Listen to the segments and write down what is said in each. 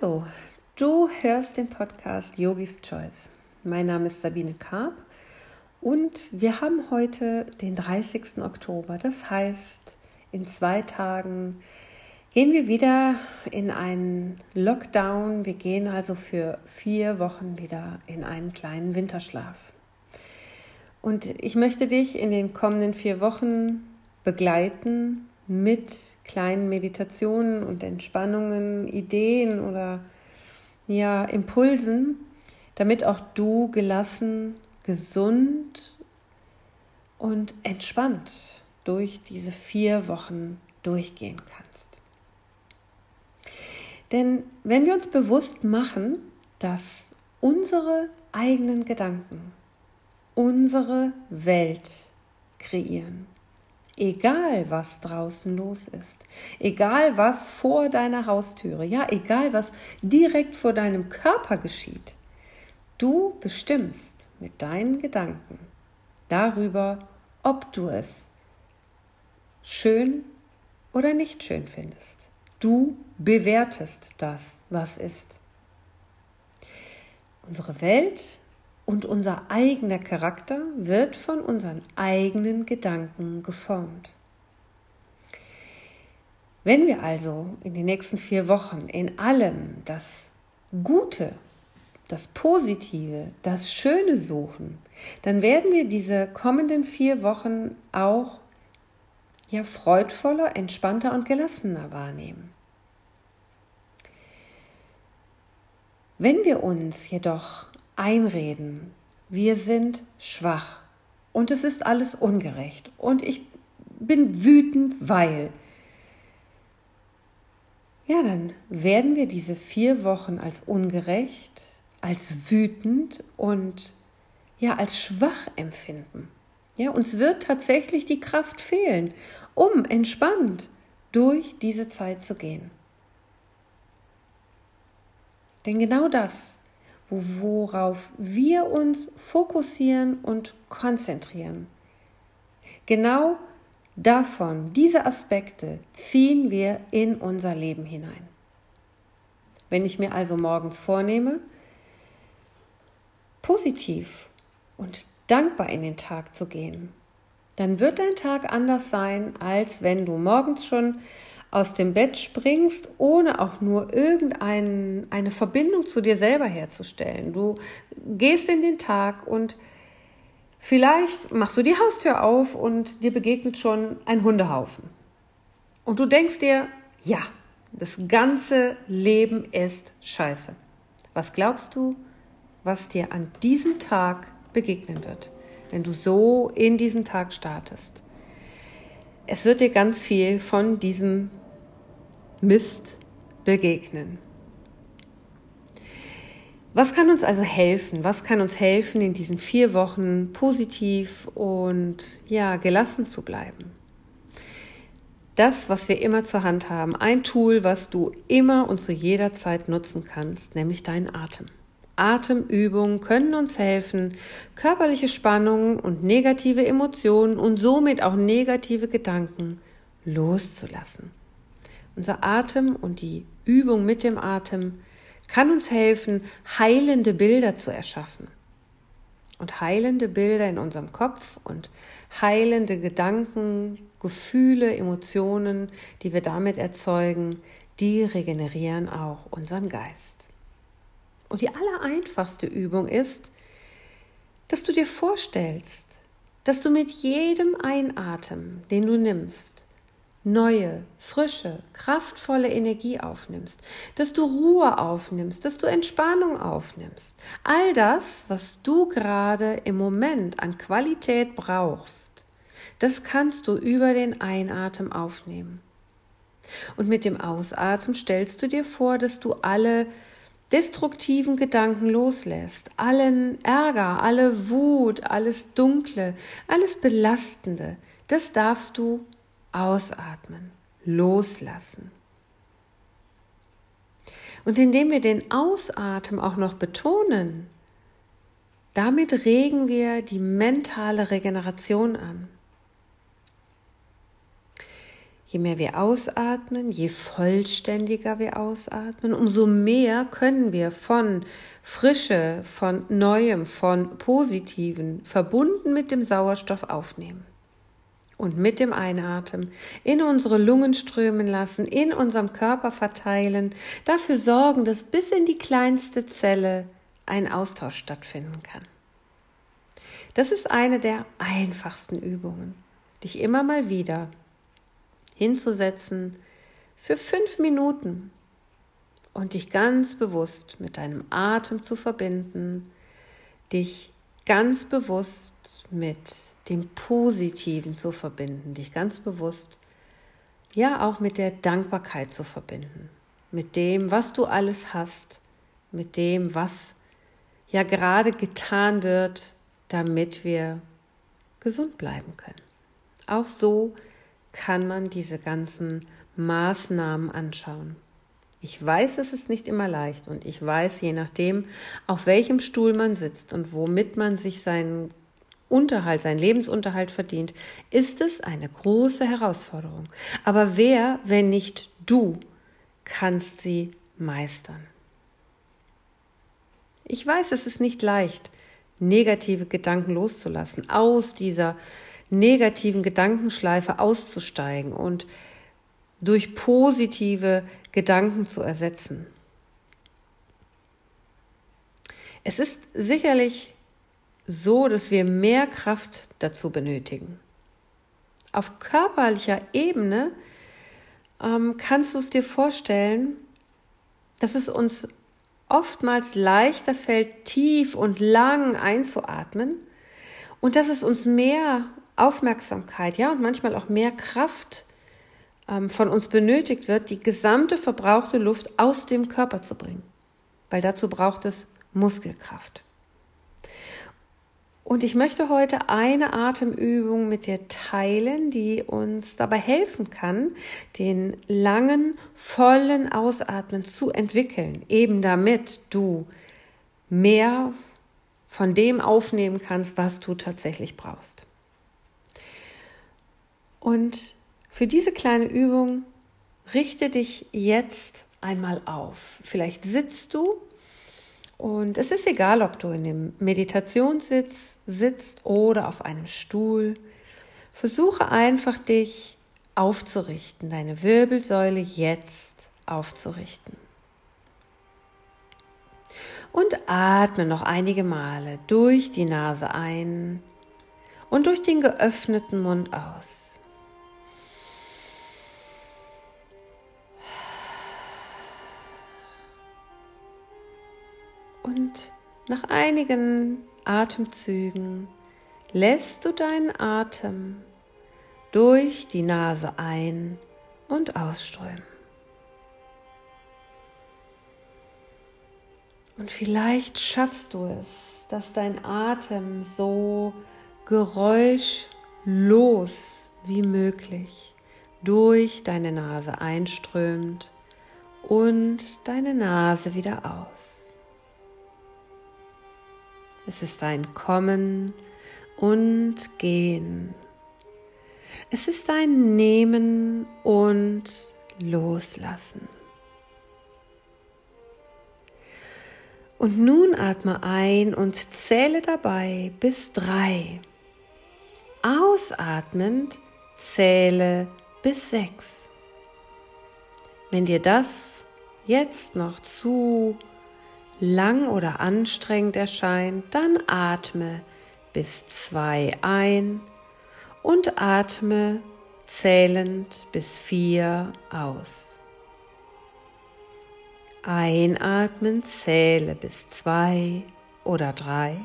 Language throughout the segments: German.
Hallo, du hörst den Podcast Yogis Choice. Mein Name ist Sabine Karp und wir haben heute den 30. Oktober. Das heißt, in zwei Tagen gehen wir wieder in einen Lockdown. Wir gehen also für vier Wochen wieder in einen kleinen Winterschlaf. Und ich möchte dich in den kommenden vier Wochen begleiten mit kleinen Meditationen und Entspannungen, Ideen oder ja, Impulsen, damit auch du gelassen, gesund und entspannt durch diese vier Wochen durchgehen kannst. Denn wenn wir uns bewusst machen, dass unsere eigenen Gedanken unsere Welt kreieren, egal was draußen los ist, egal was vor deiner Haustüre, ja, egal was direkt vor deinem Körper geschieht, du bestimmst mit deinen Gedanken darüber, ob du es schön oder nicht schön findest. Du bewertest das, was ist. Unsere Welt und unser eigener Charakter wird von unseren eigenen Gedanken geformt. Wenn wir also in den nächsten vier Wochen in allem das Gute, das Positive, das Schöne suchen, dann werden wir diese kommenden vier Wochen auch ja freudvoller, entspannter und gelassener wahrnehmen. Wenn wir uns jedoch einreden, wir sind schwach und es ist alles ungerecht und ich bin wütend, weil. Ja, dann werden wir diese vier Wochen als ungerecht, als wütend und ja, als schwach empfinden. Ja, uns wird tatsächlich die Kraft fehlen, um entspannt durch diese Zeit zu gehen. Denn genau das worauf wir uns fokussieren und konzentrieren. Genau davon, diese Aspekte ziehen wir in unser Leben hinein. Wenn ich mir also morgens vornehme, positiv und dankbar in den Tag zu gehen, dann wird dein Tag anders sein, als wenn du morgens schon aus dem Bett springst, ohne auch nur irgendeine Verbindung zu dir selber herzustellen. Du gehst in den Tag und vielleicht machst du die Haustür auf und dir begegnet schon ein Hundehaufen. Und du denkst dir, ja, das ganze Leben ist scheiße. Was glaubst du, was dir an diesem Tag begegnen wird, wenn du so in diesen Tag startest? Es wird dir ganz viel von diesem Mist begegnen. Was kann uns also helfen? Was kann uns helfen, in diesen vier Wochen positiv und ja, gelassen zu bleiben? Das, was wir immer zur Hand haben, ein Tool, was du immer und zu jeder Zeit nutzen kannst, nämlich deinen Atem. Atemübungen können uns helfen, körperliche Spannungen und negative Emotionen und somit auch negative Gedanken loszulassen. Unser Atem und die Übung mit dem Atem kann uns helfen, heilende Bilder zu erschaffen. Und heilende Bilder in unserem Kopf und heilende Gedanken, Gefühle, Emotionen, die wir damit erzeugen, die regenerieren auch unseren Geist. Und die allereinfachste Übung ist, dass du dir vorstellst, dass du mit jedem Einatmen, den du nimmst, neue, frische, kraftvolle Energie aufnimmst, dass du Ruhe aufnimmst, dass du Entspannung aufnimmst. All das, was du gerade im Moment an Qualität brauchst, das kannst du über den Einatmen aufnehmen. Und mit dem Ausatmen stellst du dir vor, dass du alle destruktiven Gedanken loslässt, allen Ärger, alle Wut, alles Dunkle, alles Belastende, das darfst du ausatmen, loslassen. Und indem wir den Ausatmen auch noch betonen, damit regen wir die mentale Regeneration an. Je mehr wir ausatmen, je vollständiger wir ausatmen, umso mehr können wir von Frische, von Neuem, von Positiven, verbunden mit dem Sauerstoff aufnehmen. Und mit dem Einatmen in unsere Lungen strömen lassen, in unserem Körper verteilen, dafür sorgen, dass bis in die kleinste Zelle ein Austausch stattfinden kann. Das ist eine der einfachsten Übungen, dich immer mal wieder hinzusetzen für fünf Minuten und dich ganz bewusst mit deinem Atem zu verbinden, dich ganz bewusst mit dem Positiven zu verbinden, dich ganz bewusst ja auch mit der Dankbarkeit zu verbinden, mit dem, was du alles hast, mit dem, was ja gerade getan wird, damit wir gesund bleiben können. Auch so kann man diese ganzen Maßnahmen anschauen. Ich weiß, es ist nicht immer leicht und ich weiß, je nachdem, auf welchem Stuhl man sitzt und womit man sich seinen Unterhalt, seinen Lebensunterhalt verdient, ist es eine große Herausforderung. Aber wer, wenn nicht du, kannst sie meistern? Ich weiß, es ist nicht leicht, negative Gedanken loszulassen, aus dieser negativen Gedankenschleife auszusteigen und durch positive Gedanken zu ersetzen. Es ist sicherlich so, dass wir mehr Kraft dazu benötigen. Auf körperlicher Ebene ähm, kannst du es dir vorstellen, dass es uns oftmals leichter fällt, tief und lang einzuatmen und dass es uns mehr Aufmerksamkeit, ja, und manchmal auch mehr Kraft ähm, von uns benötigt wird, die gesamte verbrauchte Luft aus dem Körper zu bringen. Weil dazu braucht es Muskelkraft. Und ich möchte heute eine Atemübung mit dir teilen, die uns dabei helfen kann, den langen, vollen Ausatmen zu entwickeln, eben damit du mehr von dem aufnehmen kannst, was du tatsächlich brauchst. Und für diese kleine Übung richte dich jetzt einmal auf. Vielleicht sitzt du und es ist egal, ob du in dem Meditationssitz sitzt oder auf einem Stuhl. Versuche einfach dich aufzurichten, deine Wirbelsäule jetzt aufzurichten. Und atme noch einige Male durch die Nase ein und durch den geöffneten Mund aus. Nach einigen Atemzügen lässt du deinen Atem durch die Nase ein und ausströmen. Und vielleicht schaffst du es, dass dein Atem so geräuschlos wie möglich durch deine Nase einströmt und deine Nase wieder aus. Es ist ein Kommen und Gehen. Es ist ein Nehmen und Loslassen. Und nun atme ein und zähle dabei bis drei. Ausatmend zähle bis sechs. Wenn dir das jetzt noch zu lang oder anstrengend erscheint, dann atme bis zwei ein und atme zählend bis vier aus. Einatmen, zähle bis zwei oder drei.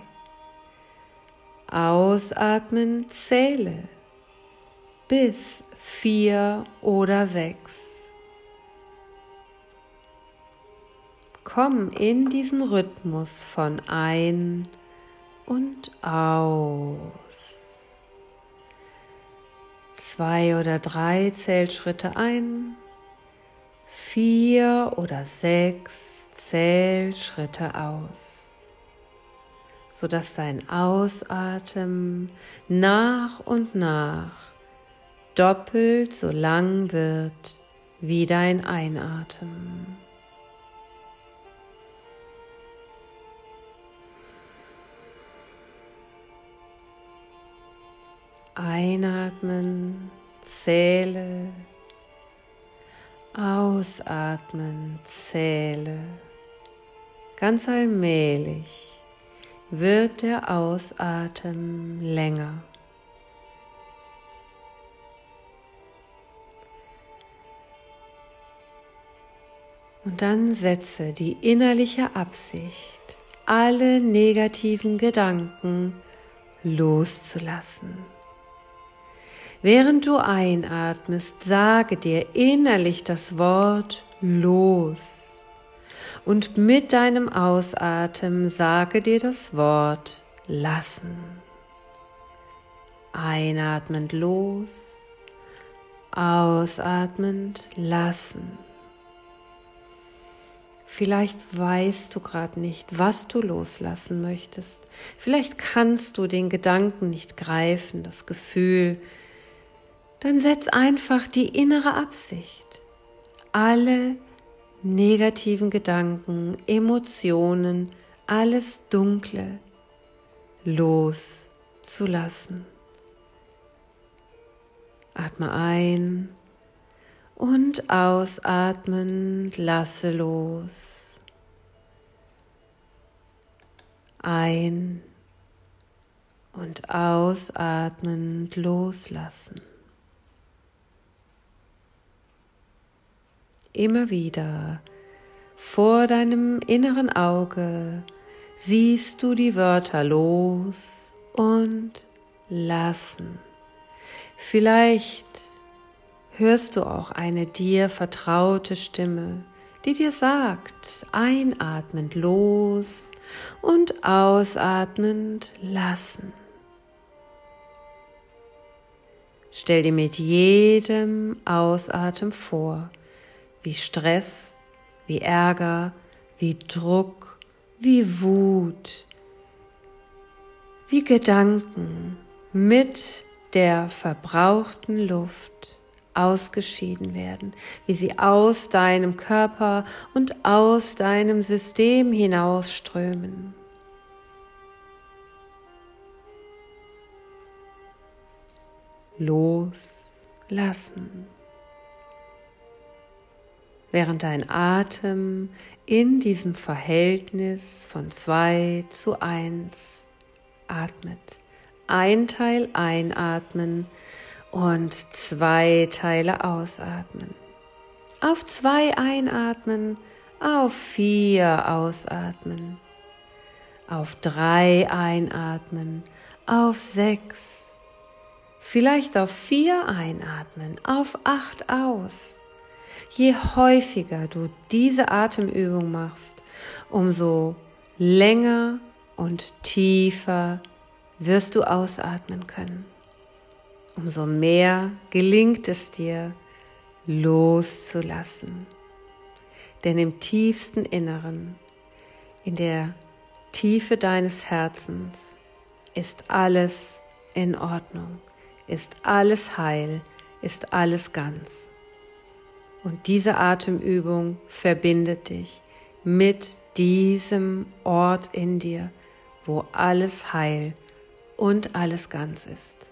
Ausatmen, zähle bis vier oder sechs. Komm in diesen Rhythmus von ein und aus. Zwei oder drei Zählschritte ein, vier oder sechs Zählschritte aus, sodass dein Ausatmen nach und nach doppelt so lang wird wie dein Einatmen. Einatmen, zähle. Ausatmen, zähle. Ganz allmählich wird der Ausatmen länger. Und dann setze die innerliche Absicht, alle negativen Gedanken loszulassen. Während du einatmest, sage dir innerlich das Wort los. Und mit deinem Ausatmen sage dir das Wort lassen. Einatmend los, ausatmend lassen. Vielleicht weißt du gerade nicht, was du loslassen möchtest. Vielleicht kannst du den Gedanken nicht greifen, das Gefühl, dann setz einfach die innere Absicht. Alle negativen Gedanken, Emotionen, alles Dunkle loszulassen. Atme ein und ausatmend lasse los. Ein und ausatmend loslassen. Immer wieder vor deinem inneren Auge siehst du die Wörter los und lassen. Vielleicht hörst du auch eine dir vertraute Stimme, die dir sagt, einatmend los und ausatmend lassen. Stell dir mit jedem Ausatmen vor, wie Stress, wie Ärger, wie Druck, wie Wut, wie Gedanken mit der verbrauchten Luft ausgeschieden werden, wie sie aus deinem Körper und aus deinem System hinausströmen. Loslassen während dein Atem in diesem Verhältnis von zwei zu eins atmet. Ein Teil einatmen und zwei Teile ausatmen. Auf zwei einatmen, auf vier ausatmen. Auf drei einatmen, auf sechs. Vielleicht auf vier einatmen, auf acht aus je häufiger du diese Atemübung machst, umso länger und tiefer wirst du ausatmen können. Umso mehr gelingt es dir, loszulassen. Denn im tiefsten Inneren, in der Tiefe deines Herzens, ist alles in Ordnung, ist alles heil, ist alles ganz. Und diese Atemübung verbindet dich mit diesem Ort in dir, wo alles heil und alles ganz ist.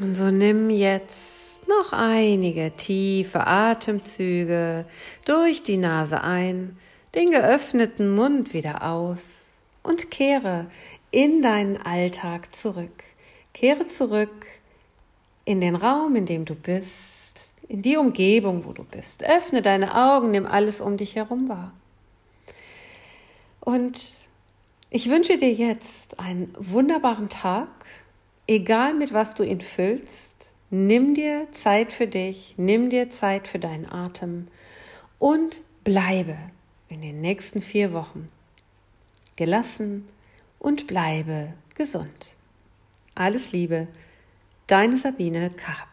Und so nimm jetzt noch einige tiefe Atemzüge durch die Nase ein, den geöffneten Mund wieder aus und kehre in deinen Alltag zurück. Kehre zurück in den Raum, in dem du bist, in die Umgebung, wo du bist. Öffne deine Augen, nimm alles um dich herum wahr. Und ich wünsche dir jetzt einen wunderbaren Tag, egal mit was du ihn füllst. Nimm dir Zeit für dich, nimm dir Zeit für deinen Atem und bleibe in den nächsten vier Wochen gelassen und bleibe gesund. Alles Liebe, deine Sabine Karp.